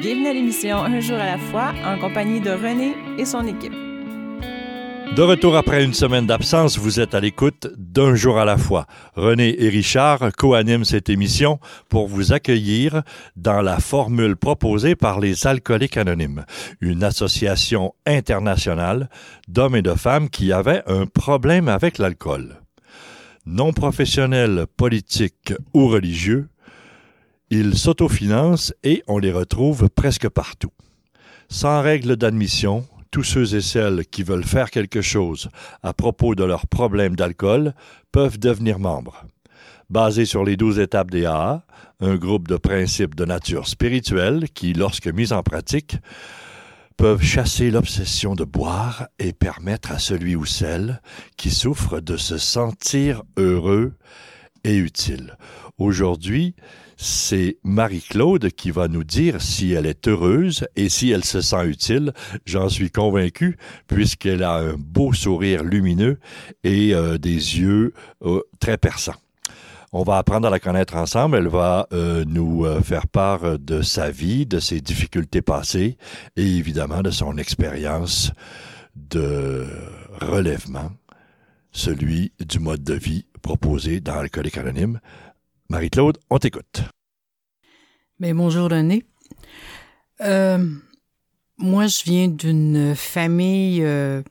Bienvenue à l'émission Un jour à la fois en compagnie de René et son équipe. De retour après une semaine d'absence, vous êtes à l'écoute d'un jour à la fois. René et Richard co-animent cette émission pour vous accueillir dans la formule proposée par les Alcooliques Anonymes, une association internationale d'hommes et de femmes qui avaient un problème avec l'alcool. Non professionnels, politiques ou religieux, ils s'autofinancent et on les retrouve presque partout. Sans règle d'admission, tous ceux et celles qui veulent faire quelque chose à propos de leurs problèmes d'alcool peuvent devenir membres. Basé sur les douze étapes des AA, un groupe de principes de nature spirituelle qui, lorsque mis en pratique, peuvent chasser l'obsession de boire et permettre à celui ou celle qui souffre de se sentir heureux et utile. Aujourd'hui, c'est Marie-Claude qui va nous dire si elle est heureuse et si elle se sent utile. J'en suis convaincu puisqu'elle a un beau sourire lumineux et euh, des yeux euh, très perçants. On va apprendre à la connaître ensemble. Elle va euh, nous faire part de sa vie, de ses difficultés passées et évidemment de son expérience de relèvement, celui du mode de vie proposé dans Alcoolique Anonyme. Marie-Claude, on t'écoute. Mais bonjour René. Euh, moi, je viens d'une famille euh,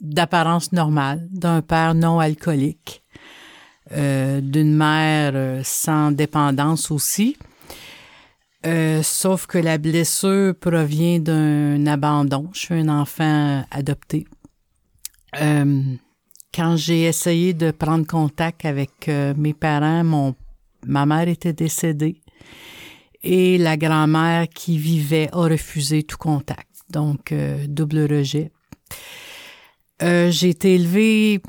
d'apparence normale, d'un père non alcoolique, euh, d'une mère euh, sans dépendance aussi. Sauf que la blessure provient d'un abandon. Je suis un enfant adopté. Quand j'ai essayé de prendre contact avec euh, mes parents, mon, ma mère était décédée et la grand-mère qui vivait a refusé tout contact. Donc, euh, double rejet. Euh, j'ai été élevée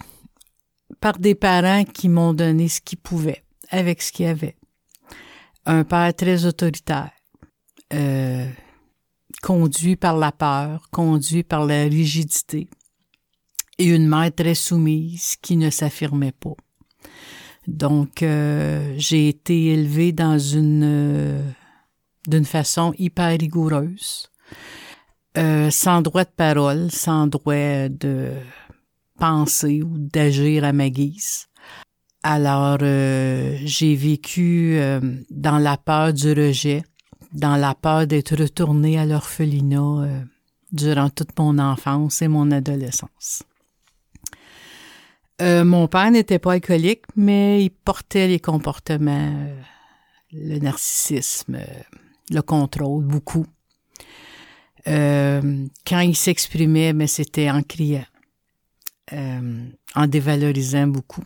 par des parents qui m'ont donné ce qu'ils pouvaient, avec ce qu'ils avaient. Un père très autoritaire, conduit par la peur, conduit par la rigidité, et une mère très soumise qui ne s'affirmait pas. Donc, euh, j'ai été élevée dans une euh, d'une façon hyper rigoureuse, euh, sans droit de parole, sans droit de penser ou d'agir à ma guise. Alors, euh, j'ai vécu euh, dans la peur du rejet, dans la peur d'être retournée à l'orphelinat euh, durant toute mon enfance et mon adolescence. Euh, mon père n'était pas alcoolique, mais il portait les comportements, euh, le narcissisme, euh, le contrôle, beaucoup. Quand il s'exprimait, mais c'était en criant, en dévalorisant beaucoup.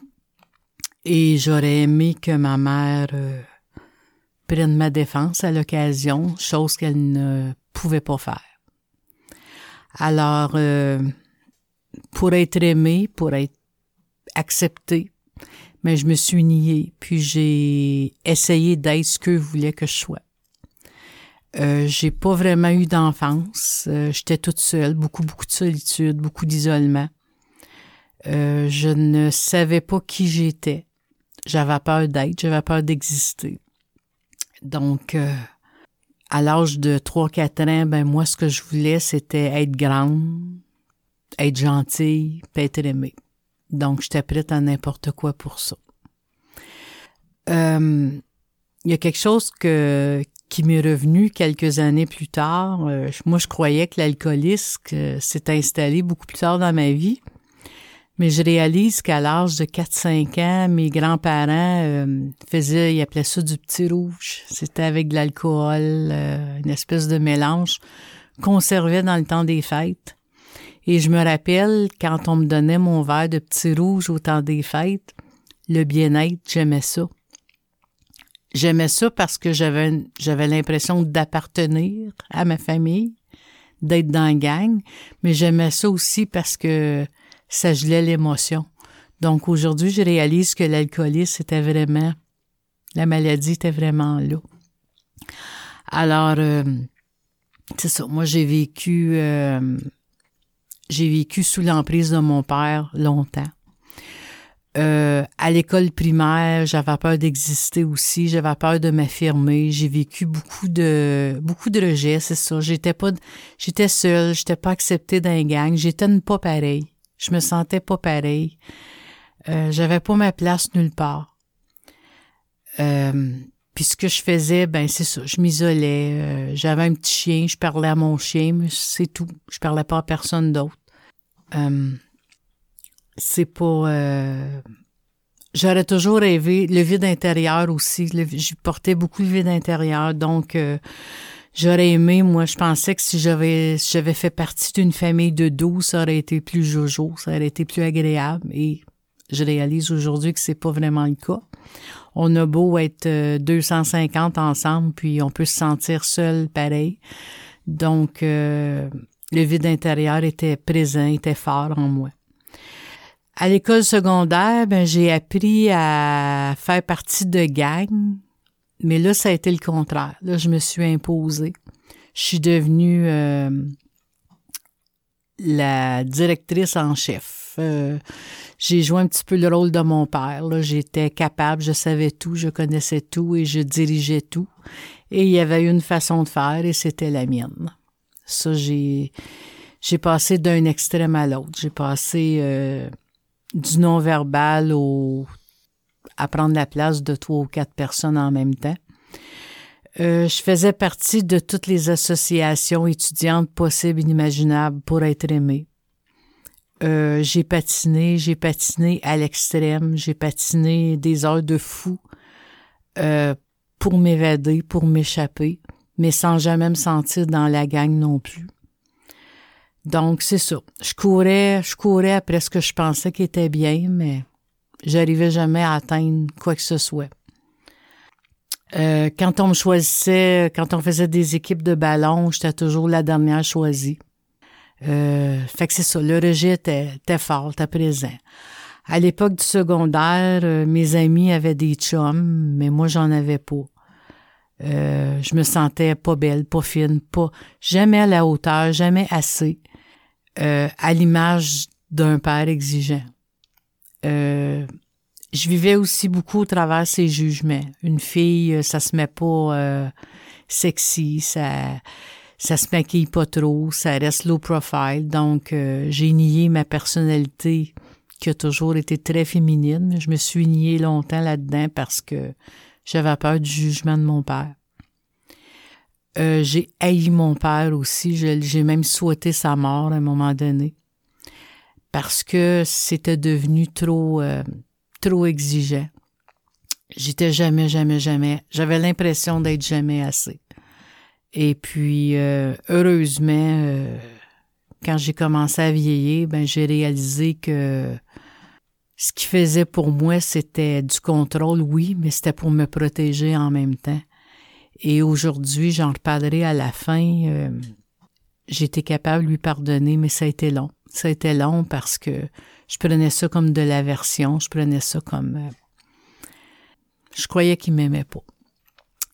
Et j'aurais aimé que ma mère prenne ma défense à l'occasion, chose qu'elle ne pouvait pas faire. Alors, pour être aimée, pour être acceptée, mais je me suis niée, puis j'ai essayé d'être ce que voulait que je sois. Euh, j'ai pas vraiment eu d'enfance. Euh, J'étais toute seule, beaucoup, beaucoup de solitude, beaucoup d'isolement. Euh, je ne savais pas qui j'étais. J'avais peur d'être, j'avais peur d'exister. Donc, euh, à l'âge de 3-4 ans, ben moi, ce que je voulais, c'était être grande, être gentille, être aimée. Donc, j'étais prête à n'importe quoi pour ça. Euh, il y a quelque chose que, qui m'est revenu quelques années plus tard. Euh, moi, je croyais que l'alcoolisme s'est installé beaucoup plus tard dans ma vie. Mais je réalise qu'à l'âge de 4-5 ans, mes grands-parents euh, faisaient, ils appelaient ça du petit rouge. C'était avec de l'alcool, une espèce de mélange qu'on servait dans le temps des fêtes. Et je me rappelle, quand on me donnait mon verre de petit rouge au temps des fêtes, le bien-être, j'aimais ça. J'aimais ça parce que j'avais j'avais l'impression d'appartenir à ma famille, d'être dans la gang, mais j'aimais ça aussi parce que ça gelait l'émotion. Donc aujourd'hui, je réalise que l'alcoolisme c'était vraiment la maladie était vraiment là. Alors euh, c'est ça, moi j'ai vécu euh, j'ai vécu sous l'emprise de mon père longtemps. Euh, à l'école primaire, j'avais peur d'exister aussi, j'avais peur de m'affirmer. J'ai vécu beaucoup de beaucoup de rejets, c'est ça. J'étais pas, j'étais seule, j'étais pas acceptée les gang, j'étais pas pareil. Je me sentais pas pareil. Euh, j'avais pas ma place nulle part. Euh, puis ce que je faisais, ben c'est ça, je m'isolais. Euh, j'avais un petit chien, je parlais à mon chien, mais c'est tout. Je parlais pas à personne d'autre. Euh, c'est pas. Euh, j'aurais toujours rêvé le vide intérieur aussi. je portais beaucoup le vide intérieur, donc j'aurais aimé. Moi, je pensais que si j'avais si j'avais fait partie d'une famille de 12, ça aurait été plus jojo, ça aurait été plus agréable. Et je réalise aujourd'hui que c'est pas vraiment le cas. On a beau être 250 euh, ensemble, puis on peut se sentir seul pareil. Donc, le vide intérieur était présent, était fort en moi. À l'école secondaire, ben, j'ai appris à faire partie de gang, mais là, ça a été le contraire. Là, je me suis imposée. Je suis devenue euh, la directrice en chef. Euh, j'ai joué un petit peu le rôle de mon père. J'étais capable, je savais tout, je connaissais tout et je dirigeais tout. Et il y avait une façon de faire et c'était la mienne. Ça, j'ai j'ai passé d'un extrême à l'autre. J'ai passé euh, du non-verbal au à prendre la place de trois ou quatre personnes en même temps. Euh, je faisais partie de toutes les associations étudiantes possibles et inimaginables pour être aimée. Euh, j'ai patiné, j'ai patiné à l'extrême, j'ai patiné des heures de fou euh, pour m'évader, pour m'échapper, mais sans jamais me sentir dans la gang non plus. Donc, c'est ça. Je courais, je courais après ce que je pensais qui était bien, mais j'arrivais jamais à atteindre quoi que ce soit. Euh, quand on me choisissait, quand on faisait des équipes de ballon, j'étais toujours la dernière choisie. Euh, fait que c'est ça, le rejet était, était fort, était présent. À l'époque du secondaire, euh, mes amis avaient des chums, mais moi, j'en avais pas. Euh, je me sentais pas belle, pas fine, pas jamais à la hauteur, jamais assez. Euh, à l'image d'un père exigeant. Je vivais aussi beaucoup au travers ses jugements. Une fille, ça se met pas sexy, ça ça se maquille pas trop, ça reste low profile. Donc j'ai nié ma personnalité qui a toujours été très féminine. Je me suis niée longtemps là-dedans parce que j'avais peur du jugement de mon père. Euh, j'ai haï mon père aussi. J'ai même souhaité sa mort à un moment donné parce que c'était devenu trop, euh, trop exigeant. J'étais jamais, jamais, jamais. J'avais l'impression d'être jamais assez. Et puis, euh, heureusement, quand j'ai commencé à vieillir, ben j'ai réalisé que ce qui faisait pour moi, c'était du contrôle, oui, mais c'était pour me protéger en même temps. Et aujourd'hui, j'en reparlerai à la fin. Euh, J'étais capable de lui pardonner, mais ça a été long. Ça a été long parce que je prenais ça comme de l'aversion. Je prenais ça comme... Euh, je croyais qu'il m'aimait pas.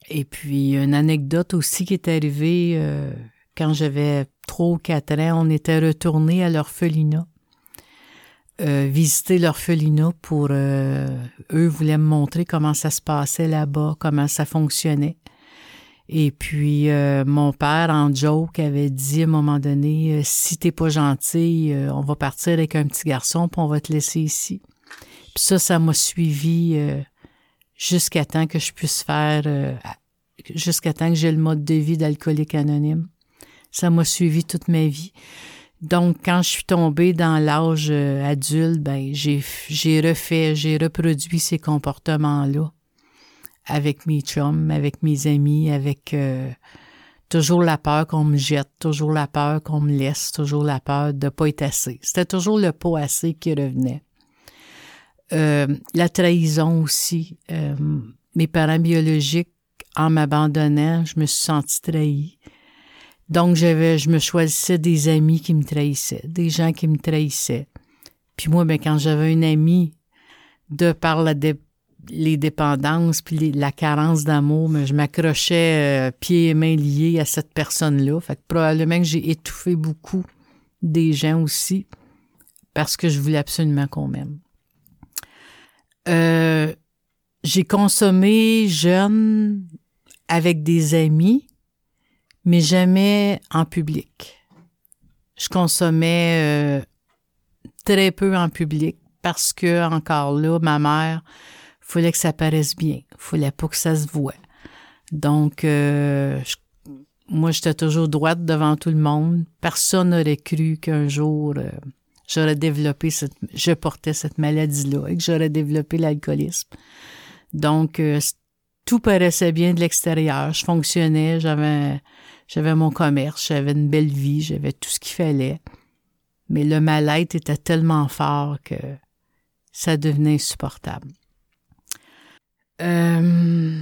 Et puis, une anecdote aussi qui est arrivée euh, quand j'avais trois ou quatre ans, on était retourné à l'orphelinat. Euh, visiter l'orphelinat pour eux voulaient me montrer comment ça se passait là-bas, comment ça fonctionnait. Et puis, euh, mon père, en joke, avait dit à un moment donné, euh, si t'es pas gentil, euh, on va partir avec un petit garçon, puis on va te laisser ici. Puis ça, ça m'a suivi jusqu'à temps que je puisse faire, jusqu'à temps que j'ai le mode de vie d'alcoolique anonyme. Ça m'a suivi toute ma vie. Donc, quand je suis tombée dans l'âge adulte, ben, j'ai, j'ai refait, j'ai reproduit ces comportements-là avec mes chums, avec mes amis, avec euh, toujours la peur qu'on me jette, toujours la peur qu'on me laisse, toujours la peur de pas être assez. C'était toujours le pas assez qui revenait. Euh, la trahison aussi. Euh, mes parents biologiques, en m'abandonnant, je me suis sentie trahie. Donc, j'avais, je me choisissais des amis qui me trahissaient, des gens qui me trahissaient. Puis moi, ben, quand j'avais un ami, de par la, dé les dépendances puis la carence d'amour, mais je m'accrochais euh, pieds et mains liés à cette personne-là. Fait que probablement que j'ai étouffé beaucoup des gens aussi parce que je voulais absolument qu'on m'aime. Euh, j'ai consommé jeune avec des amis, mais jamais en public. Je consommais euh, très peu en public parce que, encore là, ma mère, fallait que ça paraisse bien. Fallait pas que ça se voit. Donc, euh, moi, j'étais toujours droite devant tout le monde. Personne n'aurait cru qu'un jour, j'aurais développé cette, je portais cette maladie-là et que j'aurais développé l'alcoolisme. Donc, euh, tout paraissait bien de l'extérieur. Je fonctionnais, j'avais, j'avais mon commerce, j'avais une belle vie, j'avais tout ce qu'il fallait. Mais le mal-être était tellement fort que ça devenait insupportable. Euh,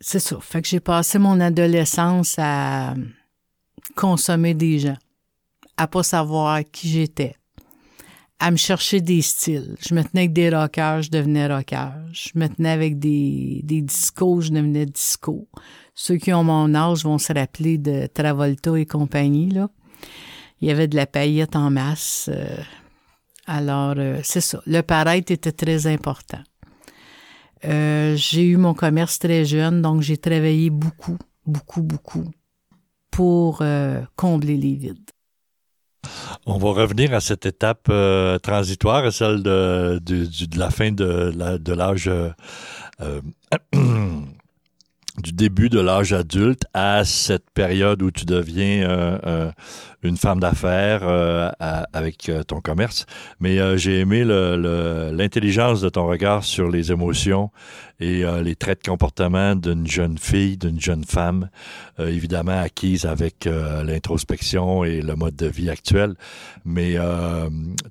c'est ça. Fait que j'ai passé mon adolescence à consommer des gens, à pas savoir qui j'étais, à me chercher des styles. Je me tenais avec des rockers, je devenais rocker. Je me tenais avec des, des discos, je devenais disco. Ceux qui ont mon âge vont se rappeler de Travolta et compagnie, là. Il y avait de la paillette en masse. Euh, alors, euh, c'est ça. Le paraître était très important. Euh, j'ai eu mon commerce très jeune, donc j'ai travaillé beaucoup, beaucoup, beaucoup pour combler les vides. On va revenir à cette étape euh, transitoire, celle de, la fin de, l'âge euh, du début de l'âge adulte à cette période où tu deviens euh, une femme d'affaires avec ton commerce. Mais j'ai aimé l'intelligence de ton regard sur les émotions et les traits de comportement d'une jeune fille, d'une jeune femme, évidemment acquise avec l'introspection et le mode de vie actuel, mais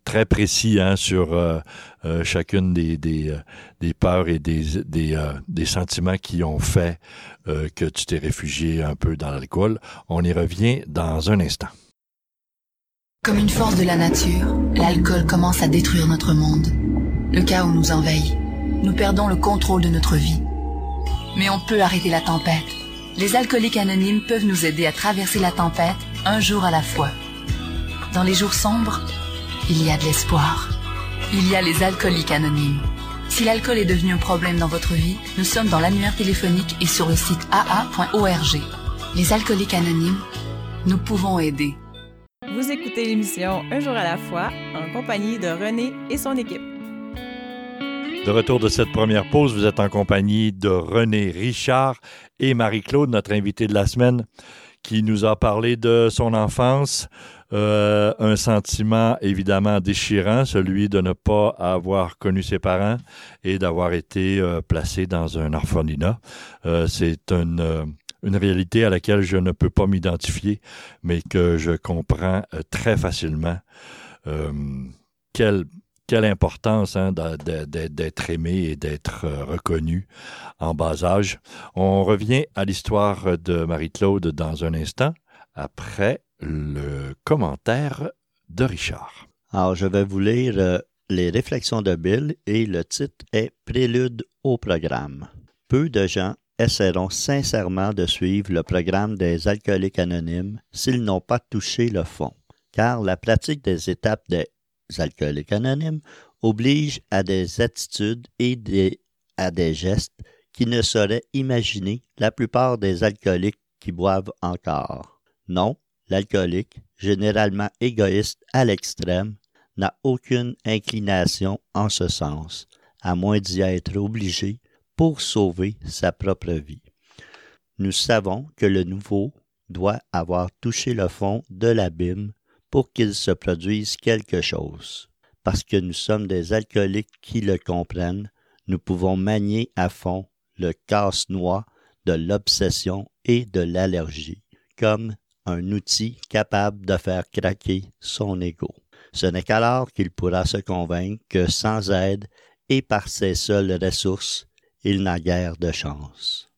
très précis hein, sur chacune des, peurs et des, des, sentiments qui ont fait euh, que tu t'es réfugié un peu dans l'alcool. On y revient dans un instant. Comme une force de la nature, l'alcool commence à détruire notre monde. Le chaos nous envahit. Nous perdons le contrôle de notre vie. Mais on peut arrêter la tempête. Les alcooliques anonymes peuvent nous aider à traverser la tempête un jour à la fois. Dans les jours sombres, il y a de l'espoir. Il y a les alcooliques anonymes. Si l'alcool est devenu un problème dans votre vie, nous sommes dans l'annuaire téléphonique et sur le site aa.org. Les alcooliques anonymes, nous pouvons aider. Vous écoutez l'émission Un jour à la fois en compagnie de René et son équipe. De retour de cette première pause, vous êtes en compagnie de René Richard et Marie-Claude, notre invitée de la semaine, qui nous a parlé de son enfance, euh, un sentiment évidemment déchirant, celui de ne pas avoir connu ses parents et d'avoir été euh, placé dans un orphelinat. Euh, c'est une, une réalité à laquelle je ne peux pas m'identifier, mais que je comprends très facilement. quelle quelle importance hein, d'être aimé et d'être reconnu en bas âge. On revient à l'histoire de Marie-Claude dans un instant, après le commentaire de Richard. Alors, je vais vous lire euh, les réflexions de Bill et le titre est Prélude au programme. Peu de gens essaieront sincèrement de suivre le programme des alcooliques anonymes s'ils n'ont pas touché le fond, car la pratique des étapes des alcooliques anonymes oblige à des attitudes et à des gestes qui ne seraient imaginés la plupart des alcooliques qui boivent encore. Non, l'alcoolique, généralement égoïste à l'extrême, n'a aucune inclination en ce sens, à moins d'y être obligé pour sauver sa propre vie. Nous savons que le nouveau doit avoir touché le fond de l'abîme pour qu'il se produise quelque chose. Parce que nous sommes des alcooliques qui le comprennent, nous pouvons manier à fond le casse-noix de l'obsession et de l'allergie, comme un outil capable de faire craquer son ego. Ce n'est qu'alors qu'il pourra se convaincre que sans aide et par ses seules ressources, il n'a guère de chance.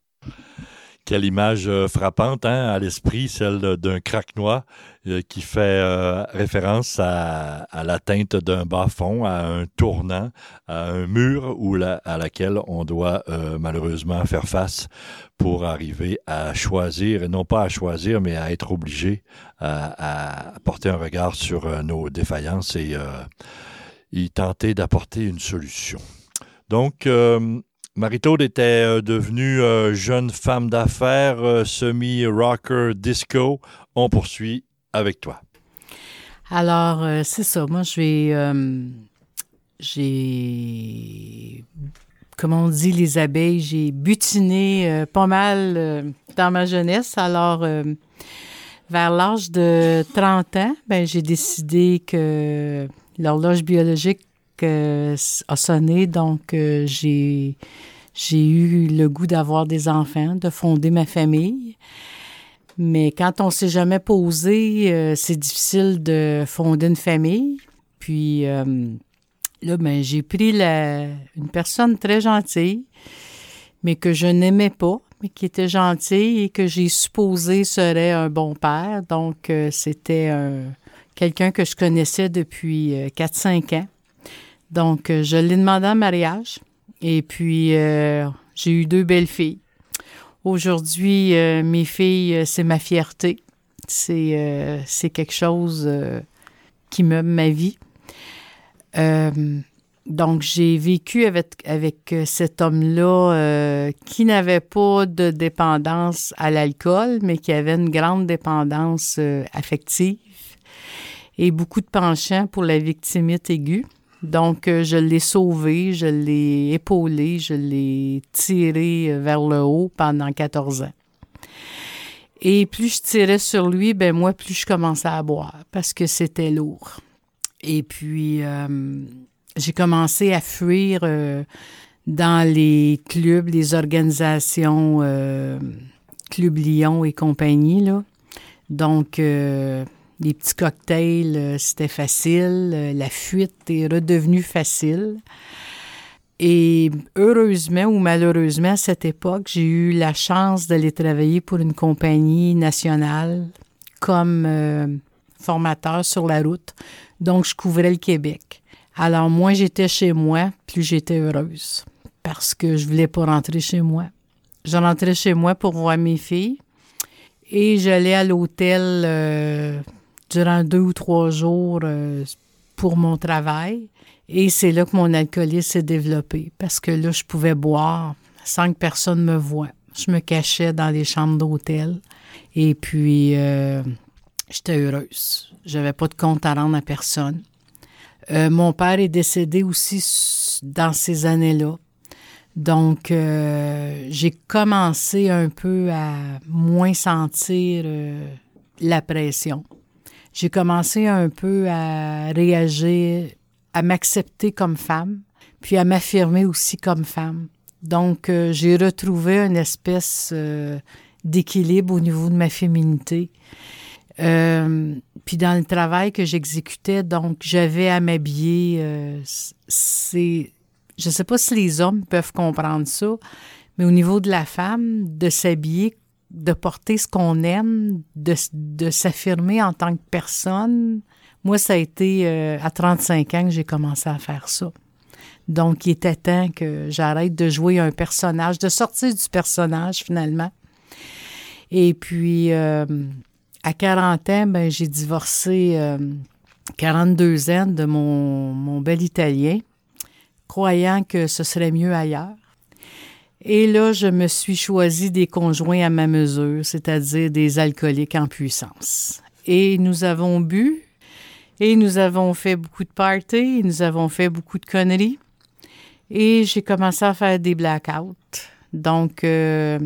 Quelle image euh, frappante hein, à l'esprit, celle d'un craque-noix euh, qui fait euh, référence à, l'atteinte d'un bas-fond, à un tournant, à un mur où à laquelle on doit malheureusement faire face pour arriver à choisir, et non pas à choisir, mais à être obligé à, porter un regard sur nos défaillances et y tenter d'apporter une solution. Donc, euh, Marie-Claude était euh, devenue euh, jeune femme d'affaires, semi-rocker disco. On poursuit avec toi. Alors, c'est ça. Moi, je vais. j'ai. Comment on dit les abeilles? J'ai butiné pas mal dans ma jeunesse. Alors, vers l'âge de 30 ans, ben, j'ai décidé que l'horloge biologique euh, a sonné, donc euh, j'ai j'ai eu le goût d'avoir des enfants, de fonder ma famille. Mais quand on s'est jamais posé, euh, c'est difficile de fonder une famille. Puis là, ben, j'ai pris la, une personne très gentille, mais que je n'aimais pas, mais qui était gentille et que j'ai supposé serait un bon père. Donc, c'était un quelqu'un que je connaissais depuis 4-5 euh, ans. Donc, euh, je l'ai demandé en mariage et puis euh, j'ai eu deux belles filles. Aujourd'hui, mes filles, c'est ma fierté. C'est c'est quelque chose qui meuble ma vie. donc, j'ai vécu avec, avec cet homme-là qui n'avait pas de dépendance à l'alcool, mais qui avait une grande dépendance affective et beaucoup de penchant pour la victimite aiguë. Donc, euh, je l'ai sauvé, je l'ai épaulé, je l'ai tiré vers le haut pendant 14 ans. Et plus je tirais sur lui, ben moi, plus je commençais à boire parce que c'était lourd. Et puis, euh, j'ai commencé à fuir euh, dans les clubs, les organisations, Club Lyon et compagnie. Donc, les petits cocktails, euh, c'était facile. Euh, la fuite est redevenue facile. Et heureusement ou malheureusement, à cette époque, j'ai eu la chance d'aller travailler pour une compagnie nationale comme euh, formateur sur la route. Donc, je couvrais le Québec. Alors, moins j'étais chez moi, plus j'étais heureuse parce que je voulais pas rentrer chez moi. Je rentrais chez moi pour voir mes filles et j'allais à l'hôtel durant deux ou trois jours euh, pour mon travail. Et c'est là que mon alcoolisme s'est développé parce que là, je pouvais boire sans que personne me voie. Je me cachais dans les chambres d'hôtel et puis euh, j'étais heureuse. J'avais pas de compte à rendre à personne. Euh, mon père est décédé aussi dans ces années-là. Donc, j'ai commencé un peu à moins sentir la pression j'ai commencé un peu à réagir, à m'accepter comme femme, puis à m'affirmer aussi comme femme. Donc, euh, j'ai retrouvé une espèce euh, d'équilibre au niveau de ma féminité. Euh, puis dans le travail que j'exécutais, donc j'avais à m'habiller. c'est, je ne sais pas si les hommes peuvent comprendre ça, mais au niveau de la femme, de s'habiller de porter ce qu'on aime, de, s'affirmer en tant que personne. Moi, ça a été euh, à 35 ans que j'ai commencé à faire ça. Donc, il était temps que j'arrête de jouer un personnage, de sortir du personnage finalement. Et puis, euh, à 40 ans, ben, j'ai divorcé 42 euh, ans de mon, mon bel Italien, croyant que ce serait mieux ailleurs. Et là, je me suis choisi des conjoints à ma mesure, c'est-à-dire des alcooliques en puissance. Et nous avons bu, et nous avons fait beaucoup de parties, et nous avons fait beaucoup de conneries. Et j'ai commencé à faire des blackouts. Donc, euh,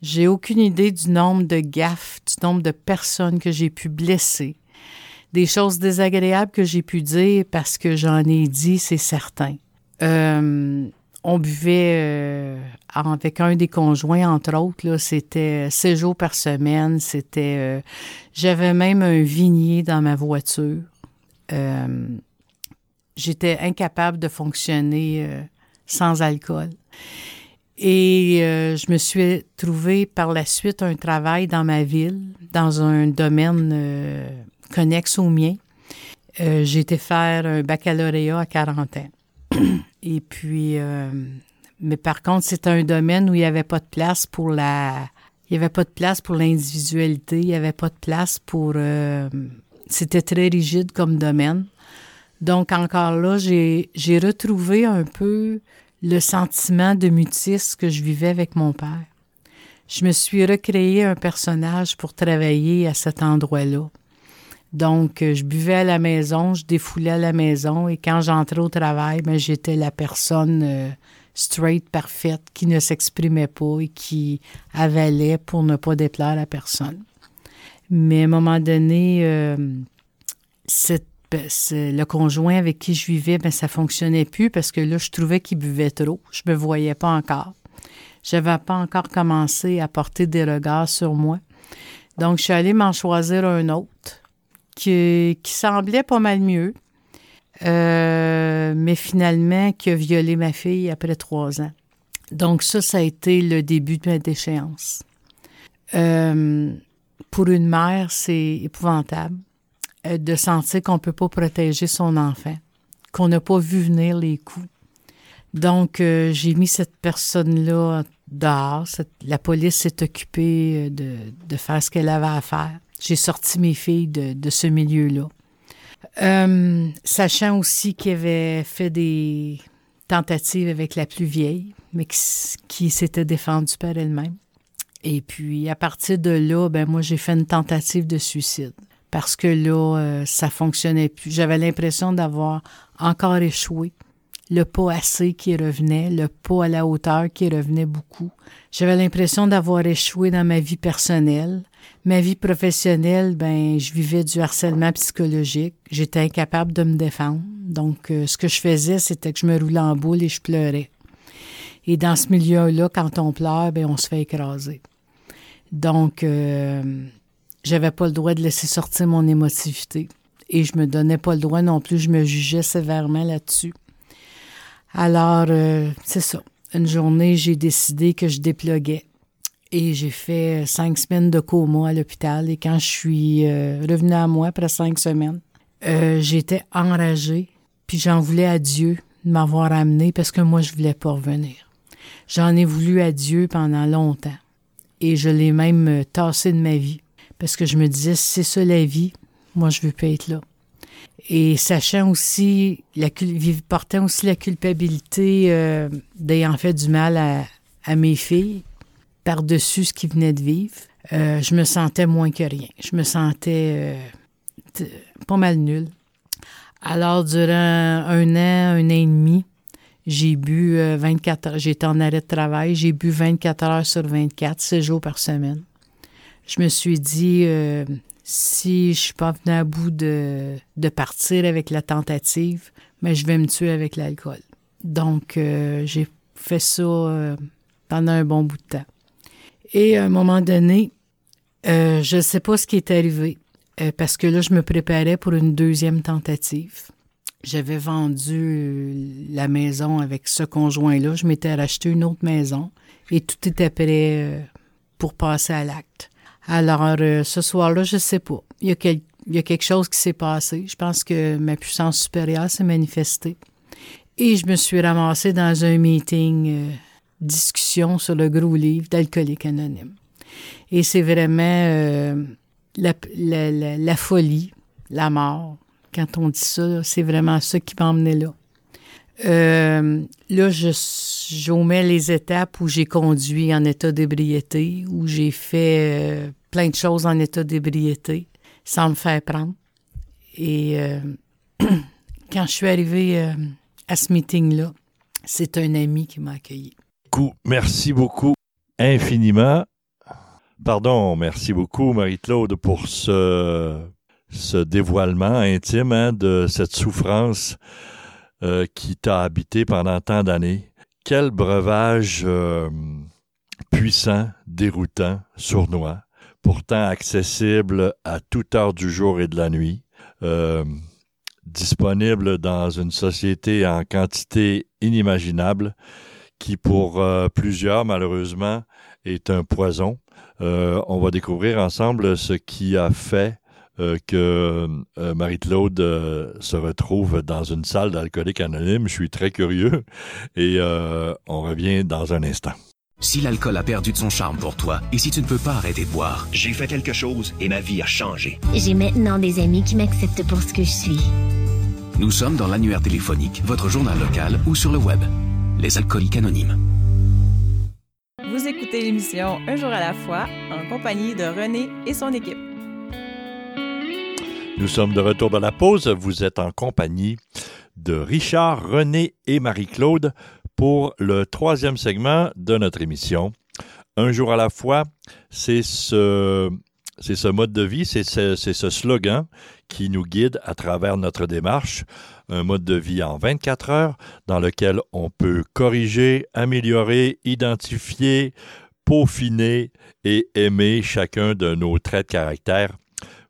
j'ai aucune idée du nombre de gaffes, du nombre de personnes que j'ai pu blesser, des choses désagréables que j'ai pu dire parce que j'en ai dit, c'est certain. Euh, on buvait euh, avec un des conjoints, entre autres, c'était six jours par semaine. C'était, euh, j'avais même un vignier dans ma voiture. Euh, j'étais incapable de fonctionner sans alcool. Et je me suis trouvé par la suite un travail dans ma ville, dans un domaine connexe au mien. j'ai été faire un baccalauréat à 40 ans. Et puis, euh, mais par contre, c'était un domaine où il n'y avait pas de place pour la, il n'y avait pas de place pour l'individualité, il n'y avait pas de place pour, euh, c'était très rigide comme domaine. Donc, encore là, j'ai retrouvé un peu le sentiment de mutisme que je vivais avec mon père. Je me suis recréé un personnage pour travailler à cet endroit-là. Donc, je buvais à la maison, je défoulais à la maison et quand j'entrais au travail, ben, j'étais la personne euh, straight, parfaite, qui ne s'exprimait pas et qui avalait pour ne pas déplaire à personne. Mais à un moment donné, euh, ben, le conjoint avec qui je vivais, ben, ça fonctionnait plus parce que là, je trouvais qu'il buvait trop. Je me voyais pas encore. J'avais pas encore commencé à porter des regards sur moi. Donc, je suis allée m'en choisir un autre qui, semblait pas mal mieux, euh, mais finalement qui a violé ma fille après trois ans. Donc, ça, ça a été le début de ma déchéance. Euh, pour une mère, c'est épouvantable euh, de sentir qu'on ne peut pas protéger son enfant, qu'on n'a pas vu venir les coups. Donc, j'ai mis cette personne-là dehors. la police s'est occupée euh, de, faire ce qu'elle avait à faire. J'ai sorti mes filles de, ce milieu-là. sachant aussi qu'il avait fait des tentatives avec la plus vieille, mais qui, qui s'était défendue par elle-même. Et puis, à partir de là, ben moi, j'ai fait une tentative de suicide parce que là, euh, ça fonctionnait plus. J'avais l'impression d'avoir encore échoué. Le pas assez qui revenait, le pas à la hauteur qui revenait beaucoup. J'avais l'impression d'avoir échoué dans ma vie personnelle. Ma vie professionnelle, ben, je vivais du harcèlement psychologique. J'étais incapable de me défendre. Donc, euh, ce que je faisais, c'était que je me roulais en boule et je pleurais. Et dans ce milieu-là, quand on pleure, ben, on se fait écraser. Donc, euh, j'avais pas le droit de laisser sortir mon émotivité. Et je me donnais pas le droit non plus, je me jugeais sévèrement là-dessus. Alors, euh, c'est ça. Une journée, j'ai décidé que je déploguais. Et j'ai fait cinq semaines de coma à l'hôpital. Et quand je suis euh, revenue à moi après cinq semaines, j'étais enragée. Puis j'en voulais à Dieu de m'avoir amené parce que moi, je voulais pas revenir. J'en ai voulu à Dieu pendant longtemps. Et je l'ai même euh, tassé de ma vie. Parce que je me disais, c'est ça la vie, moi, je veux pas être là. Et sachant aussi, la, portant aussi la culpabilité euh, d'ayant fait du mal à, mes filles, par-dessus ce qu'ils venaient de vivre, euh, je me sentais moins que rien. Je me sentais pas mal nulle. Alors, durant un an, un an et demi, j'ai bu 24 euh, heures. J'étais en arrêt de travail. J'ai bu 24 heures sur 24, 6 jours par semaine. Je me suis dit, euh, si je suis pas venu à bout de, de, partir avec la tentative, mais je vais me tuer avec l'alcool. Donc, euh, j'ai fait ça pendant un bon bout de temps. Et à un moment donné, je ne sais pas ce qui est arrivé, parce que là, je me préparais pour une deuxième tentative. J'avais vendu euh, la maison avec ce conjoint-là. Je m'étais racheté une autre maison et tout était prêt euh, pour passer à l'acte. Alors, euh, ce soir-là, je sais pas. Il y, a il y a quelque chose qui s'est passé. Je pense que ma puissance supérieure s'est manifestée. Et je me suis ramassée dans un meeting, discussion sur le gros livre d'Alcoolique Anonyme. Et c'est vraiment la, la folie, la mort, quand on dit ça, c'est vraiment ça qui m'a emmené là. Euh, là, je, j'omets les étapes où j'ai conduit en état d'ébriété, où j'ai fait euh, plein de choses en état d'ébriété sans me faire prendre. Et euh, quand je suis arrivée à ce meeting-là, c'est un ami qui m'a accueilli. Merci beaucoup infiniment. Pardon, merci beaucoup, Marie-Claude, pour ce ce dévoilement intime hein, de cette souffrance euh, qui t'a habité pendant tant d'années. Quel breuvage euh, puissant, déroutant, sournois, pourtant accessible à toute heure du jour et de la nuit, euh, disponible dans une société en quantité inimaginable, qui pour plusieurs, malheureusement, est un poison. on va découvrir ensemble ce qui a fait euh, que euh, Marie-Claude euh, se retrouve dans une salle d'alcoolique anonyme. Je suis très curieux et on revient dans un instant. Si l'alcool a perdu de son charme pour toi et si tu ne peux pas arrêter de boire, j'ai fait quelque chose et ma vie a changé. J'ai maintenant des amis qui m'acceptent pour ce que je suis. Nous sommes dans l'annuaire téléphonique, votre journal local ou sur le web. Les alcooliques anonymes. Vous écoutez l'émission Un jour à la fois en compagnie de René et son équipe. Nous sommes de retour dans la pause. Vous êtes en compagnie de Richard, René et Marie-Claude pour le troisième segment de notre émission. Un jour à la fois, c'est ce, c'est ce mode de vie, c'est ce, c'est ce slogan qui nous guide à travers notre démarche. Un mode de vie en 24 heures dans lequel on peut corriger, améliorer, identifier, peaufiner et aimer chacun de nos traits de caractère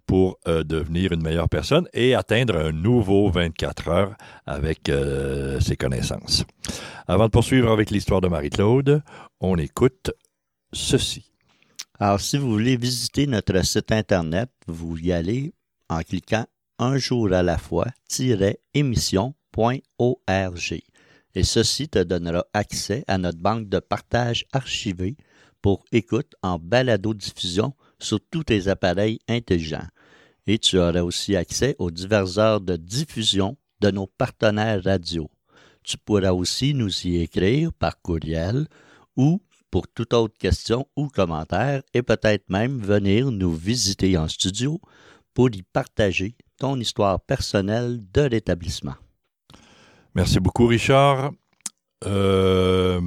pour euh, devenir une meilleure personne et atteindre un nouveau 24 heures avec euh, ses connaissances. Avant de poursuivre avec l'histoire de Marie-Claude, on écoute ceci. Alors, si vous voulez visiter notre site Internet, vous y allez en cliquant un jour à la fois-émission.org. Et ceci te donnera accès à notre banque de partage archivée pour écoute en balado-diffusion sur tous tes appareils intelligents. Et tu auras aussi accès aux diverses heures de diffusion de nos partenaires radio. Tu pourras aussi nous y écrire par courriel ou pour toute autre question ou commentaire et peut-être même venir nous visiter en studio pour y partager ton histoire personnelle de l'établissement. Merci beaucoup, Richard. Euh,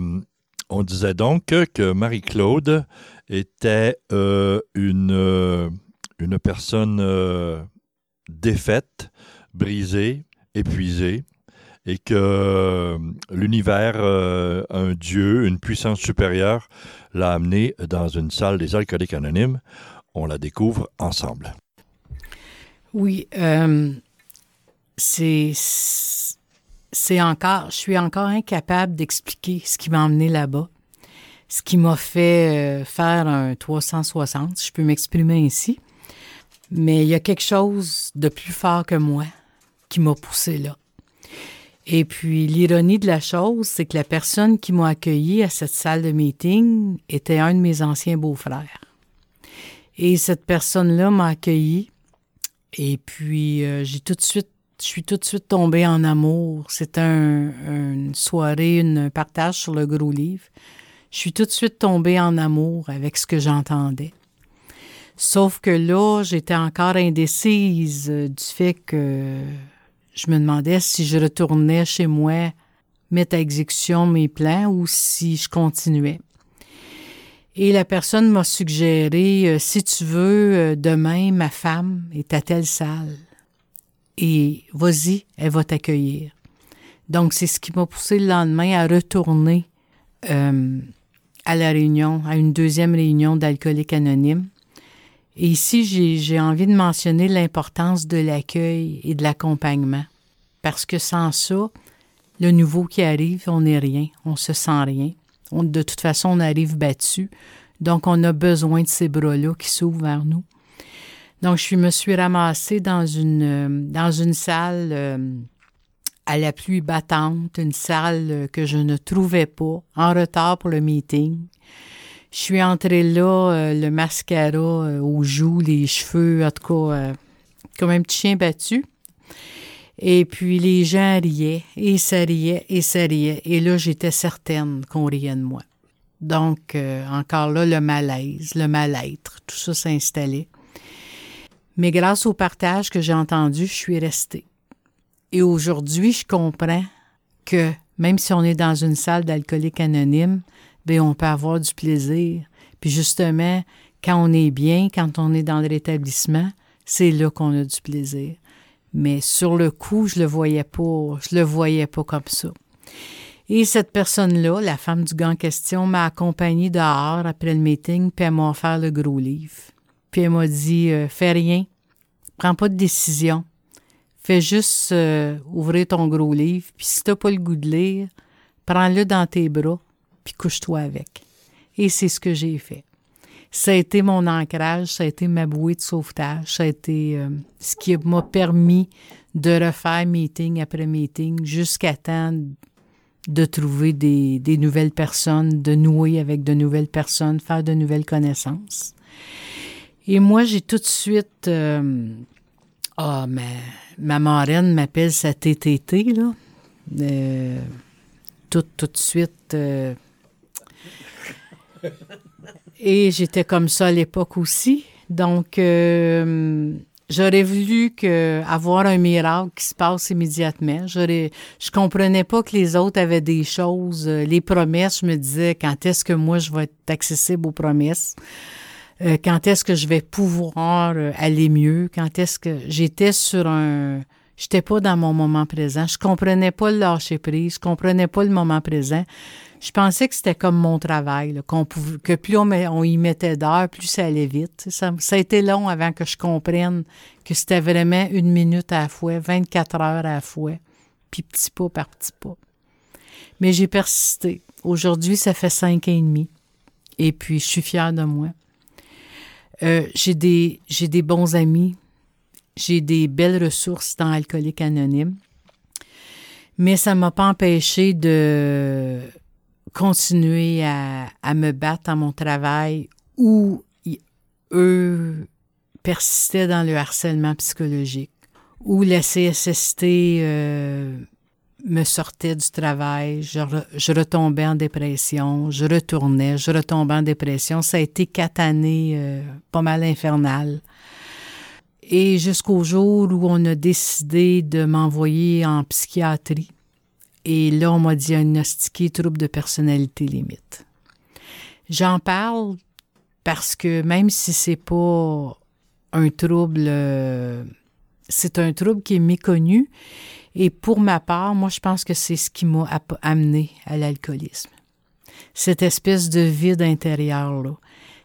on disait donc que Marie-Claude était euh, une, euh, une personne défaite, brisée, épuisée, et que l'univers, un Dieu, une puissance supérieure, l'a amenée dans une salle des alcooliques anonymes. On la découvre ensemble. Oui, euh, c'est c'est encore, je suis encore incapable d'expliquer ce qui m'a emmené là-bas, ce qui m'a fait euh, faire un 360, si je peux m'exprimer ainsi. Mais il y a quelque chose de plus fort que moi qui m'a poussé là. Et puis l'ironie de la chose, c'est que la personne qui m'a accueilli à cette salle de meeting était un de mes anciens beaux-frères. Et cette personne-là m'a accueilli et puis, euh, j'ai tout de suite, je suis tout de suite tombée en amour. C'était un, une soirée, une, un partage sur le gros livre. Je suis tout de suite tombée en amour avec ce que j'entendais. Sauf que là, j'étais encore indécise euh, du fait que je me demandais si je retournais chez moi mettre à exécution mes plans ou si je continuais. Et la personne m'a suggéré, euh, si tu veux, euh, demain, ma femme est à telle salle. Et vas-y, elle va t'accueillir. Donc, c'est ce qui m'a poussé le lendemain à retourner euh, à la réunion, à une deuxième réunion d'alcooliques anonymes. Et ici, j'ai envie de mentionner l'importance de l'accueil et de l'accompagnement. Parce que sans ça, le nouveau qui arrive, on n'est rien, on se sent rien. De toute façon, on arrive battu. Donc, on a besoin de ces bras-là qui s'ouvrent vers nous. Donc, je me suis ramassée dans une, euh, dans une salle euh, à la pluie battante, une salle euh, que je ne trouvais pas, en retard pour le meeting. Je suis entrée là, le mascara aux joues, les cheveux, en tout cas, comme un petit chien battu. Et puis les gens riaient, et ça riait, et ça riait. Et là, j'étais certaine qu'on riait de moi. Donc, euh, encore là, le malaise, le mal-être, tout ça s'installait. Mais grâce au partage que j'ai entendu, je suis restée. Et aujourd'hui, je comprends que même si on est dans une salle d'alcoolique anonyme, bien, on peut avoir du plaisir. Puis justement, quand on est bien, quand on est dans l'établissement, c'est là qu'on a du plaisir. Mais sur le coup, je le voyais pas, le voyais pas comme ça. Et cette personne-là, la femme du gant en question, m'a accompagnée dehors après le meeting, puis elle m'a offert le gros livre. Puis elle m'a dit euh, Fais rien, prends pas de décision. Fais juste euh, ouvrir ton gros livre, puis si t'as pas le goût de lire, prends-le dans tes bras, puis couche-toi avec. Et c'est ce que j'ai fait. Ça a été mon ancrage, ça a été ma bouée de sauvetage, ça a été euh, ce qui m'a permis de refaire meeting après meeting jusqu'à temps de trouver des, nouvelles personnes, de nouer avec de nouvelles personnes, faire de nouvelles connaissances. Et moi, j'ai tout de suite, euh, Ah, mais ma marraine m'appelle sa TTT, là. Euh, tout, tout de suite. Et j'étais comme ça à l'époque aussi. Donc, euh, j'aurais voulu que, avoir un miracle qui se passe immédiatement. J'aurais, je comprenais pas que les autres avaient des choses. euh, Les promesses, je me disais, quand est-ce que moi, je vais être accessible aux promesses? Euh, quand est-ce que je vais pouvoir euh, aller mieux? Quand est-ce que j'étais sur un... J'étais pas dans mon moment présent. Je comprenais pas le lâcher prise. Je comprenais pas le moment présent. Je pensais que c'était comme mon travail, là, qu'on pouvait, que plus on, y mettait d'heures, plus ça allait vite. Ça, ça a été long avant que je comprenne que c'était vraiment une minute à la fois, 24 heures à la fois, puis petit pas par petit pas. Mais j'ai persisté. Aujourd'hui, ça fait cinq ans et demi. Et puis, je suis fière de moi. Euh, j'ai des, j'ai des bons amis. J'ai des belles ressources dans Alcoolique Anonyme. Mais ça m'a pas empêché de continuer à, à me battre dans mon travail y- eux persistaient dans le harcèlement psychologique, où la CSST euh, me sortait du travail, je, je retombais en dépression, je retournais, je retombais en dépression. Ça a été quatre années euh, pas mal infernales. Et jusqu'au jour où on a décidé de m'envoyer en psychiatrie. Et là, on m'a diagnostiqué trouble de personnalité limite. J'en parle parce que même si c'est pas un trouble, euh, c'est un trouble qui est méconnu. Et pour ma part, moi, je pense que c'est ce qui m'a amené à l'alcoolisme. Cette espèce de vide intérieur, là.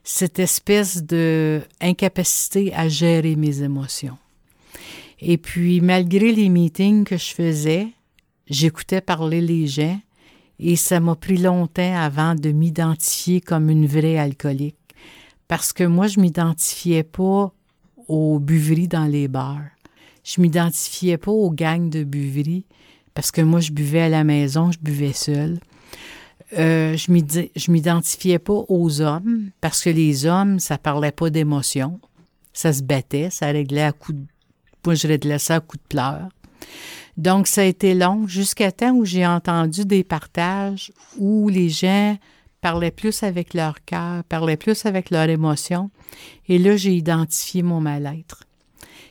Cette espèce de incapacité à gérer mes émotions. Et puis, malgré les meetings que je faisais, j'écoutais parler les gens et ça m'a pris longtemps avant de m'identifier comme une vraie alcoolique. Parce que moi, je m'identifiais pas aux buveries dans les bars. Je m'identifiais pas aux gangs de buveries parce que moi, je buvais à la maison, je buvais seule. Euh, je m'identifiais pas aux hommes parce que les hommes, ça parlait pas d'émotion. Ça se battait, ça réglait à coups de... Moi, je réglais ça à coups de pleurs. Donc, ça a été long jusqu'à temps où j'ai entendu des partages où les gens parlaient plus avec leur cœur, parlaient plus avec leur émotion. Et là, j'ai identifié mon mal-être.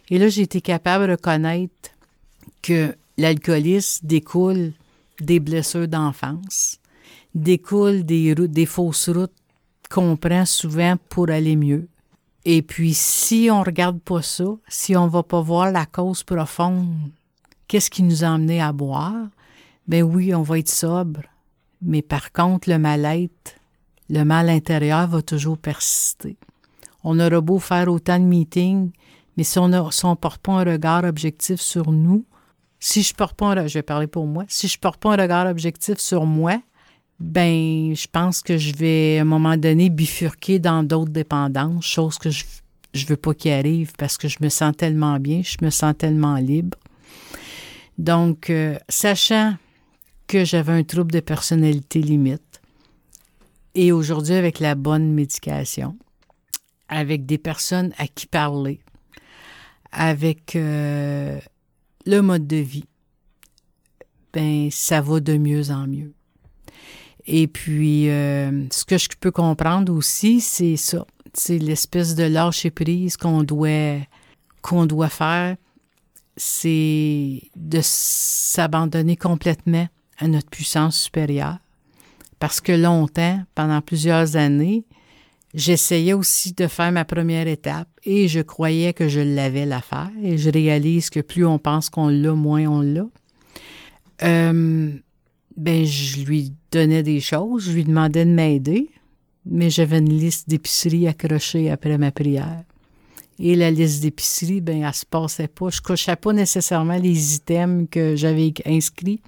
Et là, j'ai été capable de reconnaître que l'alcoolisme découle des blessures d'enfance, découle des, routes, des fausses routes qu'on prend souvent pour aller mieux. Et puis, si on regarde pas ça, si on va pas voir la cause profonde, qu'est-ce qui nous a amené à boire? Ben oui, on va être sobre. Mais par contre, le mal-être, le mal intérieur va toujours persister. On aura beau faire autant de meetings, mais si on ne porte pas un regard objectif sur nous, si je porte pas un, je vais parler pour moi, si je porte pas un regard objectif sur moi, ben, je pense que je vais, à un moment donné, bifurquer dans d'autres dépendances, chose que je, je veux pas qu'il arrive parce que je me sens tellement bien, je me sens tellement libre. Donc, euh, sachant que j'avais un trouble de personnalité limite, et aujourd'hui avec la bonne médication, avec des personnes à qui parler, avec euh, le mode de vie, ben ça va de mieux en mieux. Et puis, euh, ce que je peux comprendre aussi, c'est ça. C'est l'espèce de lâcher prise qu'on doit, qu'on doit faire. C'est de s'abandonner complètement à notre puissance supérieure. Parce que longtemps, pendant plusieurs années, j'essayais aussi de faire ma première étape et je croyais que je l'avais l'affaire. Et je réalise que plus on pense qu'on l'a, moins on l'a. Euh, ben, je lui donnais des choses, je lui demandais de m'aider, mais j'avais une liste d'épicerie accrochée après ma prière. Et la liste d'épicerie, ben, elle se passait pas. Je cochais pas nécessairement les items que j'avais inscrits.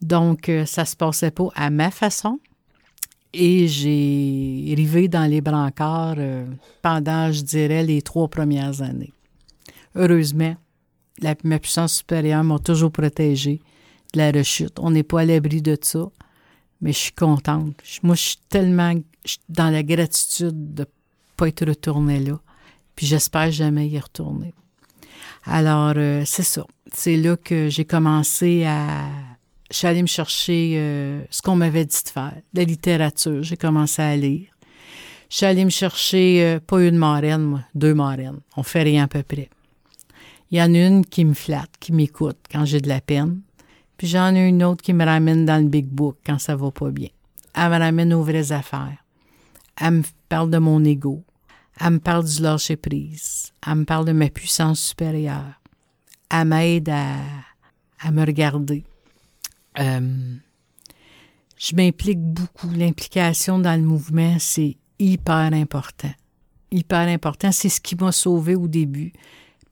Donc, euh, ça se passait pas à ma façon. Et j'ai rivé dans les brancards euh, pendant, je dirais, les trois premières années. Heureusement, la, ma puissance supérieure m'a toujours protégée de la rechute. On n'est pas à l'abri de ça, mais je suis contente. Moi, je suis tellement dans la gratitude de ne pas être retournée là. Puis j'espère jamais y retourner. Alors, euh, c'est ça. C'est là que j'ai commencé à... Je suis allée me chercher euh, ce qu'on m'avait dit de faire, la littérature. J'ai commencé à lire. Je suis allée me chercher, euh, pas une marraine, moi, deux marraines. On fait rien à peu près. Il y en a une qui me flatte, qui m'écoute quand j'ai de la peine. Puis j'en ai une autre qui me ramène dans le big book quand ça va pas bien. Elle me ramène aux vraies affaires. Elle me parle de mon ego. Elle me parle du lâcher prise. Elle me parle de ma puissance supérieure. Elle m'aide à, à me regarder. Euh, je m'implique beaucoup. L'implication dans le mouvement, c'est hyper important. Hyper important. C'est ce qui m'a sauvé au début.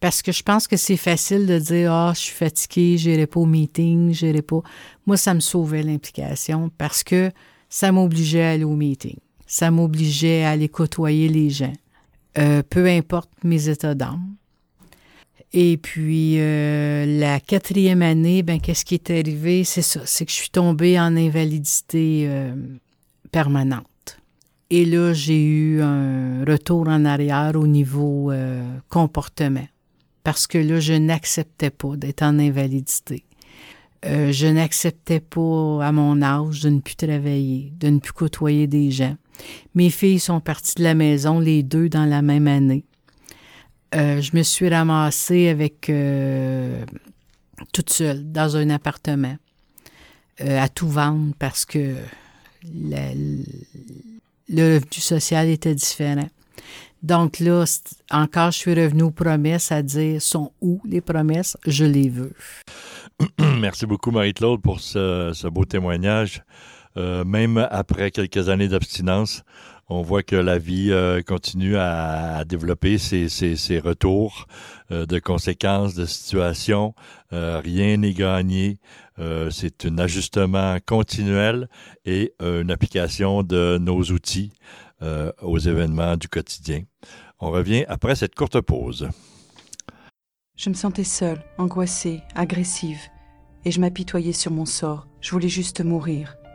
Parce que je pense que c'est facile de dire Ah, je suis fatigué, j'irai pas au meeting, j'irai pas. Moi, ça me sauvait l'implication parce que ça m'obligeait à aller au meeting. Ça m'obligeait à aller côtoyer les gens. Euh, peu importe mes états d'âme. Et puis, euh, la quatrième année, ben, qu'est-ce qui est arrivé? C'est ça, c'est que je suis tombée en invalidité euh, permanente. Et là, j'ai eu un retour en arrière au niveau comportement. Parce que là, je n'acceptais pas d'être en invalidité. je n'acceptais pas, à mon âge, de ne plus travailler, de ne plus côtoyer des gens. Mes filles sont parties de la maison, les deux dans la même année. Euh, je me suis ramassée avec euh, toute seule dans un appartement euh, à tout vendre parce que le revenu social était différent. Donc là, encore, je suis revenue aux promesses à dire sont où les promesses? Je les veux. Merci beaucoup, Marie-Claude, pour ce beau témoignage. Euh, même après quelques années d'abstinence, on voit que la vie euh, continue à, développer ses, retours euh, de conséquences, de situations. rien n'est gagné. c'est un ajustement continuel et une application de nos outils aux événements du quotidien. On revient après cette courte pause. Je me sentais seule, angoissée, agressive, et je m'apitoyais sur mon sort. Je voulais juste mourir.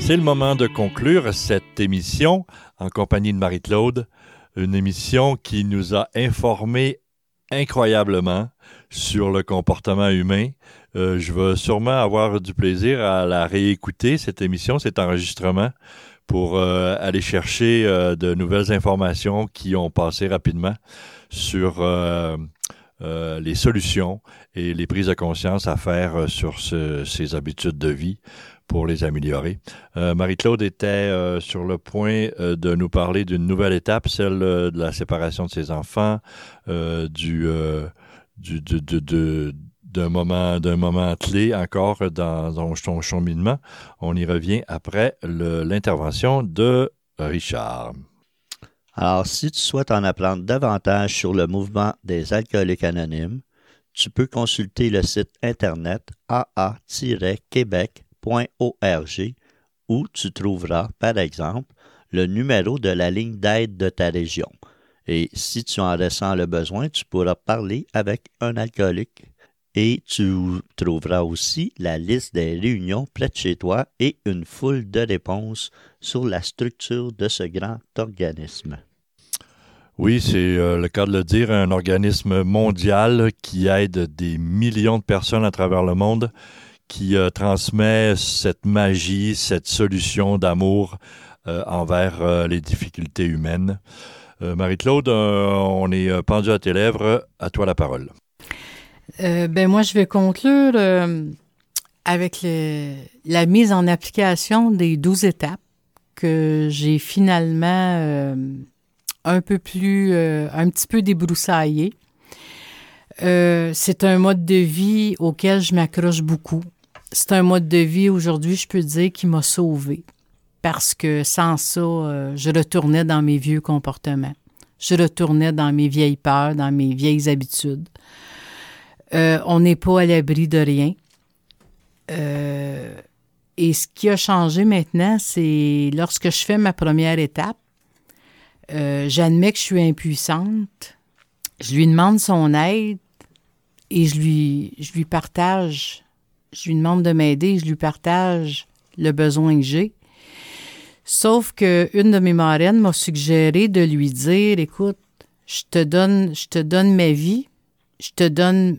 C'est le moment de conclure cette émission en compagnie de Marie-Claude, une émission qui nous a informés incroyablement sur le comportement humain. Euh, je vais sûrement avoir du plaisir à la réécouter, cette émission, cet enregistrement, pour euh, aller chercher euh, de nouvelles informations qui ont passé rapidement sur les solutions et les prises de conscience à faire sur ces habitudes de vie pour les améliorer. Euh, Marie-Claude était euh, sur le point euh, de nous parler d'une nouvelle étape, celle de la séparation de ses enfants, d'un moment d'un moment clé encore dans, son cheminement. On y revient après l'intervention de Richard. Alors, si tu souhaites en apprendre davantage sur le mouvement des alcooliques anonymes, tu peux consulter le site internet aa-québec .org où tu trouveras, par exemple, le numéro de la ligne d'aide de ta région. Et si tu en ressens le besoin, tu pourras parler avec un alcoolique. Et tu trouveras aussi la liste des réunions près de chez toi et une foule de réponses sur la structure de ce grand organisme. Oui, c'est euh, le cas de le dire, un organisme mondial qui aide des millions de personnes à travers le monde qui euh, transmet cette magie, cette solution d'amour euh, envers euh, les difficultés humaines. Marie-Claude, on est pendu à tes lèvres. À toi la parole. ben moi, je vais conclure avec la mise en application des douze étapes que j'ai finalement un peu plus, un petit peu débroussaillé. c'est un mode de vie auquel je m'accroche beaucoup c'est un mode de vie aujourd'hui, je peux dire, qui m'a sauvé. Parce que sans ça, euh, je retournais dans mes vieux comportements. Je retournais dans mes vieilles peurs, dans mes vieilles habitudes. Euh, on n'est pas à l'abri de rien. Euh, et ce qui a changé maintenant, c'est lorsque je fais ma première étape, j'admets que je suis impuissante, je lui demande son aide et je lui, je lui partage, je lui demande de m'aider, je lui partage le besoin que j'ai. Sauf que une de mes marraines m'a suggéré de lui dire, écoute, je te donne, je te donne ma vie, je te donne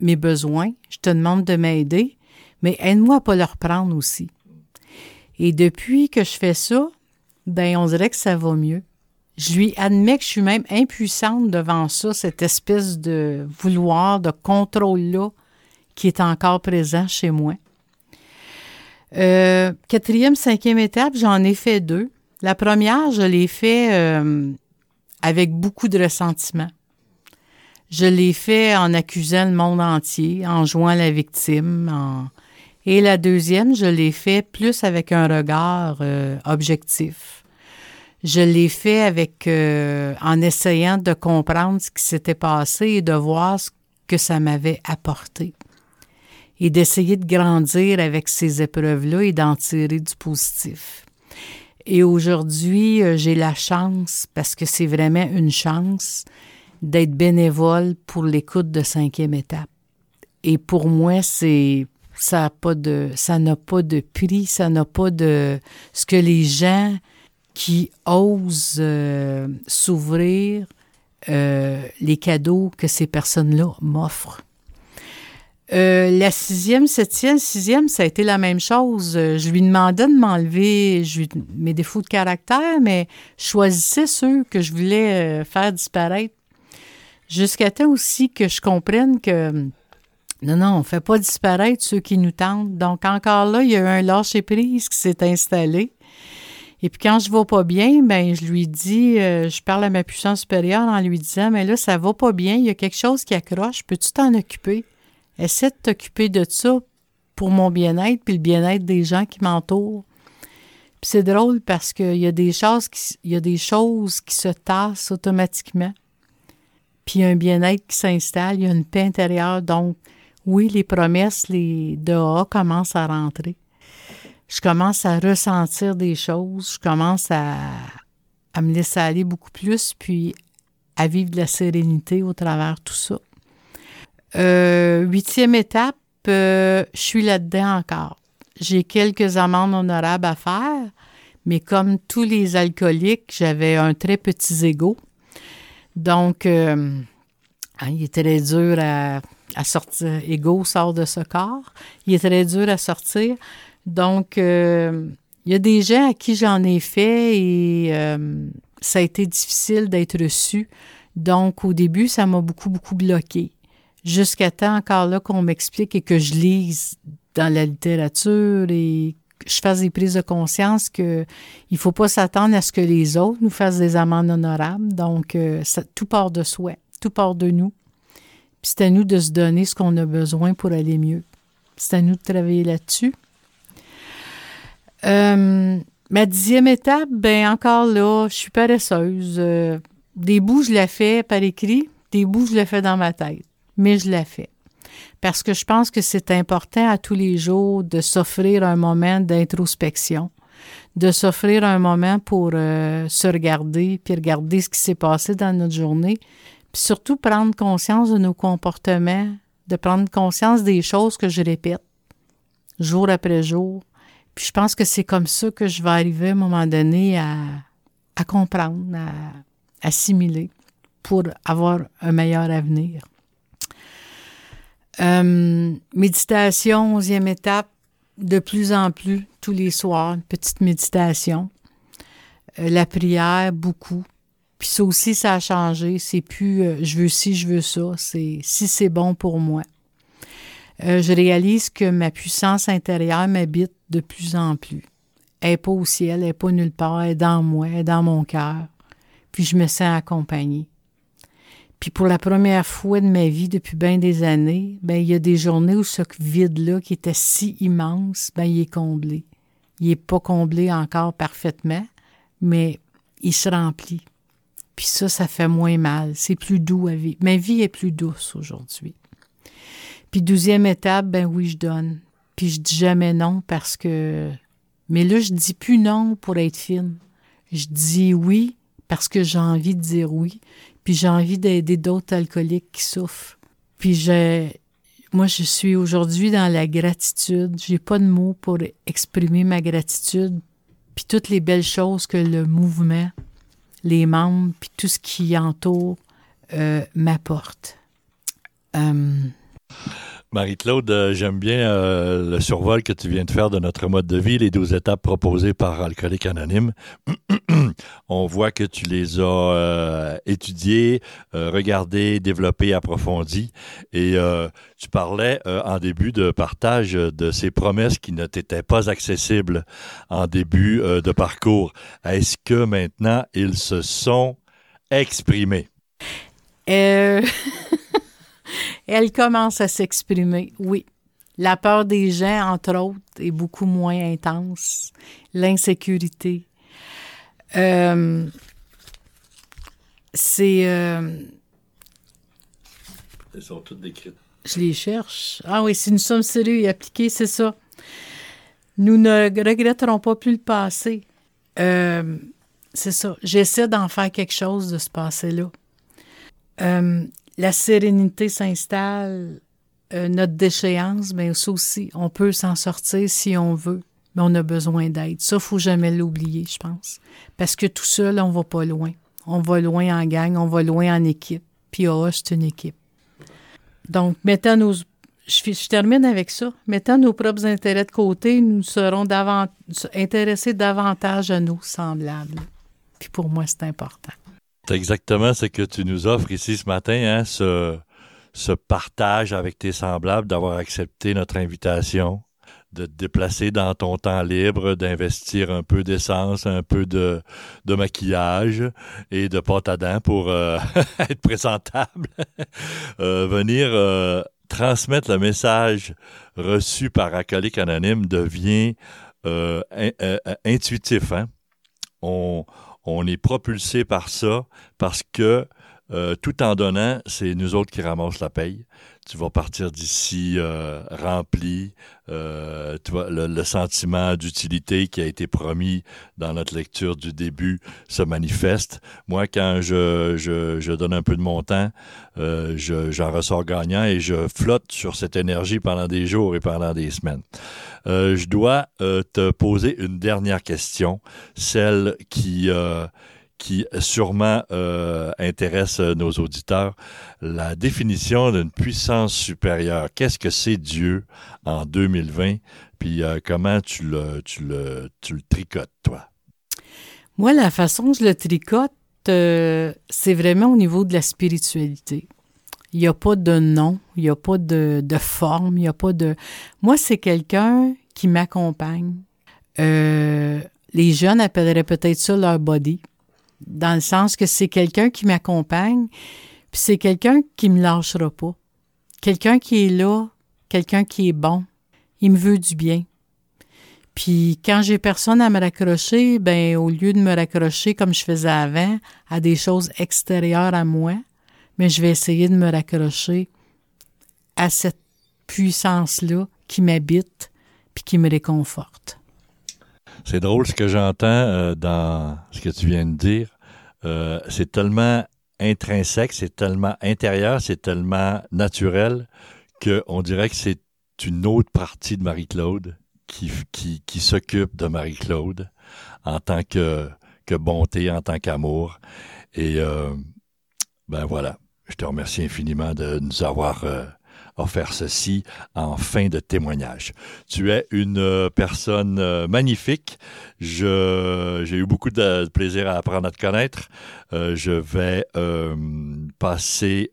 mes besoins, je te demande de m'aider, mais aide-moi à pas le reprendre aussi. Et depuis que je fais ça, ben on dirait que ça va mieux. Je lui admets que je suis même impuissante devant ça, cette espèce de vouloir, de contrôle-là qui est encore présent chez moi. Euh, quatrième, cinquième étape, j'en ai fait deux. La première, je l'ai fait euh, avec beaucoup de ressentiment. Je l'ai fait en accusant le monde entier, en jouant la victime. Et la deuxième, je l'ai fait plus avec un regard euh, objectif. Je l'ai fait avec en essayant de comprendre ce qui s'était passé et de voir ce que ça m'avait apporté et d'essayer de grandir avec ces épreuves-là et d'en tirer du positif. Et aujourd'hui, euh, j'ai la chance, parce que c'est vraiment une chance, d'être bénévole pour l'écoute de cinquième étape. Et pour moi, c'est ça n'a pas de ça n'a pas de prix, ça n'a pas de ce que les gens qui osent euh, s'ouvrir euh, les cadeaux que ces personnes-là m'offrent. Euh, la sixième, septième, sixième, ça a été la même chose. Euh, je lui demandais de m'enlever mes défauts de caractère, mais je choisissais ceux que je voulais euh, faire disparaître. Jusqu'à temps aussi que je comprenne que non, non, on ne fait pas disparaître ceux qui nous tentent. Donc, encore là, il y a eu un lâcher-prise qui s'est installé. Et puis, quand je ne vais pas bien, ben je lui dis, je parle à ma puissance supérieure en lui disant, mais là, ça va pas bien, il y a quelque chose qui accroche, peux-tu t'en occuper? Essaie de t'occuper de ça pour mon bien-être puis le bien-être des gens qui m'entourent. Puis c'est drôle parce qu'il y a des choses qui, y a des choses qui se tassent automatiquement. Puis il y a un bien-être qui s'installe, il y a une paix intérieure. Donc, oui, les promesses, les dehors commencent à rentrer. Je commence à ressentir des choses, je commence à, me laisser aller beaucoup plus, puis à vivre de la sérénité au travers de tout ça. Euh, huitième étape, euh, je suis là-dedans encore. J'ai quelques amendes honorables à faire, mais comme tous les alcooliques, j'avais un très petit ego. Donc, euh, hein, il est très dur à, sortir. Ego sort de ce corps. Il est très dur à sortir. Donc, il y a des gens à qui j'en ai fait et ça a été difficile d'être reçu. Donc, au début, ça m'a beaucoup, beaucoup bloqué jusqu'à temps encore là qu'on m'explique et que je lise dans la littérature et que je fasse des prises de conscience que il faut pas s'attendre à ce que les autres nous fassent des amendes honorables. Donc, euh, tout part de soi, tout part de nous. Puis c'est à nous de se donner ce qu'on a besoin pour aller mieux. C'est à nous de travailler là-dessus. Euh, ma dixième étape, ben encore là, je suis paresseuse. Euh, des bouts, je la fais par écrit, des bouts, je la fais dans ma tête mais je l'ai fait. Parce que je pense que c'est important à tous les jours de s'offrir un moment d'introspection, de s'offrir un moment pour euh, se regarder, puis regarder ce qui s'est passé dans notre journée, puis surtout prendre conscience de nos comportements, de prendre conscience des choses que je répète jour après jour. Puis je pense que c'est comme ça que je vais arriver à un moment donné à, à comprendre, à assimiler pour avoir un meilleur avenir. Euh, méditation, onzième étape, de plus en plus, tous les soirs, une petite méditation. Euh, la prière, beaucoup. Puis ça aussi, ça a changé. C'est plus euh, je veux ci, je veux ça. C'est si c'est bon pour moi. je réalise que ma puissance intérieure m'habite de plus en plus. Elle n'est pas au ciel, elle n'est pas nulle part, elle est dans moi, elle est dans mon cœur. Puis je me sens accompagnée. Puis pour la première fois de ma vie depuis bien des années, ben il y a des journées où ce vide-là qui était si immense, ben il est comblé. Il n'est pas comblé encore parfaitement, mais il se remplit. Puis ça, ça fait moins mal. C'est plus doux à vivre. Ma vie est plus douce aujourd'hui. Puis douzième étape, ben oui, je donne. Puis je dis jamais non parce que... Mais là, je dis plus non pour être fine. Je dis oui parce que j'ai envie de dire oui. Puis j'ai envie d'aider d'autres alcooliques qui souffrent. Puis j'ai... Moi, je suis aujourd'hui dans la gratitude. J'ai pas de mots pour exprimer ma gratitude. Puis toutes les belles choses que le mouvement, les membres, puis tout ce qui entoure euh, m'apporte. Euh, Marie-Claude, euh, j'aime bien euh, le survol que tu viens de faire de notre mode de vie, les 12 étapes proposées par Alcoolique Anonyme. On voit que tu les as euh, étudiées, regardées, développées, approfondies. Et tu parlais en début de partage de ces promesses qui ne t'étaient pas accessibles en début de parcours. Est-ce que maintenant ils se sont exprimés? Elle commence à s'exprimer, oui. La peur des gens, entre autres, est beaucoup moins intense. L'insécurité. Euh, c'est. Euh, Elles sont toutes décrites. Je les cherche. Ah oui, si nous sommes sérieux et appliqués, c'est ça. Nous ne regretterons pas plus le passé. Euh, c'est ça. J'essaie d'en faire quelque chose de ce passé-là. Euh, la sérénité s'installe, euh, notre déchéance, mais ça aussi, on peut s'en sortir si on veut, mais on a besoin d'aide. Ça, faut jamais l'oublier, je pense. Parce que tout seul, on va pas loin. On va loin en gang, on va loin en équipe. Puis oh, c'est une équipe. Donc, mettant nos... Je, termine avec ça. Mettant nos propres intérêts de côté, nous serons intéressés davantage à nos semblables. Puis pour moi, c'est important. C'est exactement ce que tu nous offres ici ce matin, hein, ce, ce partage avec tes semblables, d'avoir accepté notre invitation, de te déplacer dans ton temps libre, d'investir un peu d'essence, un peu de, de maquillage et de pâte à dents pour euh, être présentable, euh, venir euh, transmettre le message reçu par Acolyte Anonyme devient intuitif. Hein? On, on est propulsé par ça parce que euh, tout en donnant, c'est nous autres qui ramassent la paye. Tu vas partir d'ici euh, rempli. Euh, tu vois, le, sentiment d'utilité qui a été promis dans notre lecture du début se manifeste. Moi, quand je, je, je donne un peu de mon temps, euh, j'en ressors gagnant et je flotte sur cette énergie pendant des jours et pendant des semaines. Euh, je dois euh, te poser une dernière question, celle qui qui sûrement euh, intéresse nos auditeurs, la définition d'une puissance supérieure. Qu'est-ce que c'est Dieu en 2020? Puis euh, comment tu le, tu, le, tu le tricotes, toi? Moi, la façon que je le tricote, euh, c'est vraiment au niveau de la spiritualité. Il n'y a pas de nom, il n'y a pas de, de forme, il n'y a pas de... Moi, c'est quelqu'un qui m'accompagne. les jeunes appelleraient peut-être ça leur body dans le sens que c'est quelqu'un qui m'accompagne, puis c'est quelqu'un qui me lâchera pas. Quelqu'un qui est là, quelqu'un qui est bon, il me veut du bien. Puis quand j'ai personne à me raccrocher, ben au lieu de me raccrocher comme je faisais avant à des choses extérieures à moi, mais je vais essayer de me raccrocher à cette puissance-là qui m'habite puis qui me réconforte. C'est drôle ce que j'entends euh, dans ce que tu viens de dire. Euh, c'est tellement intrinsèque, c'est tellement intérieur, c'est tellement naturel qu'on dirait que c'est une autre partie de Marie-Claude qui, qui, qui s'occupe de Marie-Claude en tant que, que bonté, en tant qu'amour. Et euh, ben voilà, je te remercie infiniment de nous avoir offert ceci en fin de témoignage. Tu es une euh, personne euh, magnifique. J'ai eu beaucoup de plaisir à apprendre à te connaître. Euh, je vais passer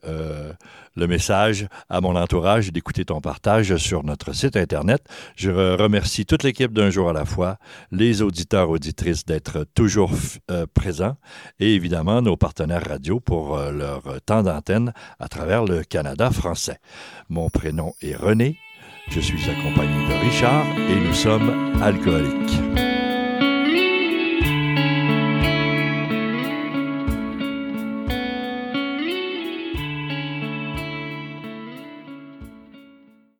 le message à mon entourage d'écouter ton partage sur notre site Internet. Je remercie toute l'équipe d'un jour à la fois, les auditeurs, auditrices d'être toujours présents et évidemment nos partenaires radio pour leur temps d'antenne à travers le Canada français. Mon prénom est René. Je suis accompagné de Richard et nous sommes alcooliques.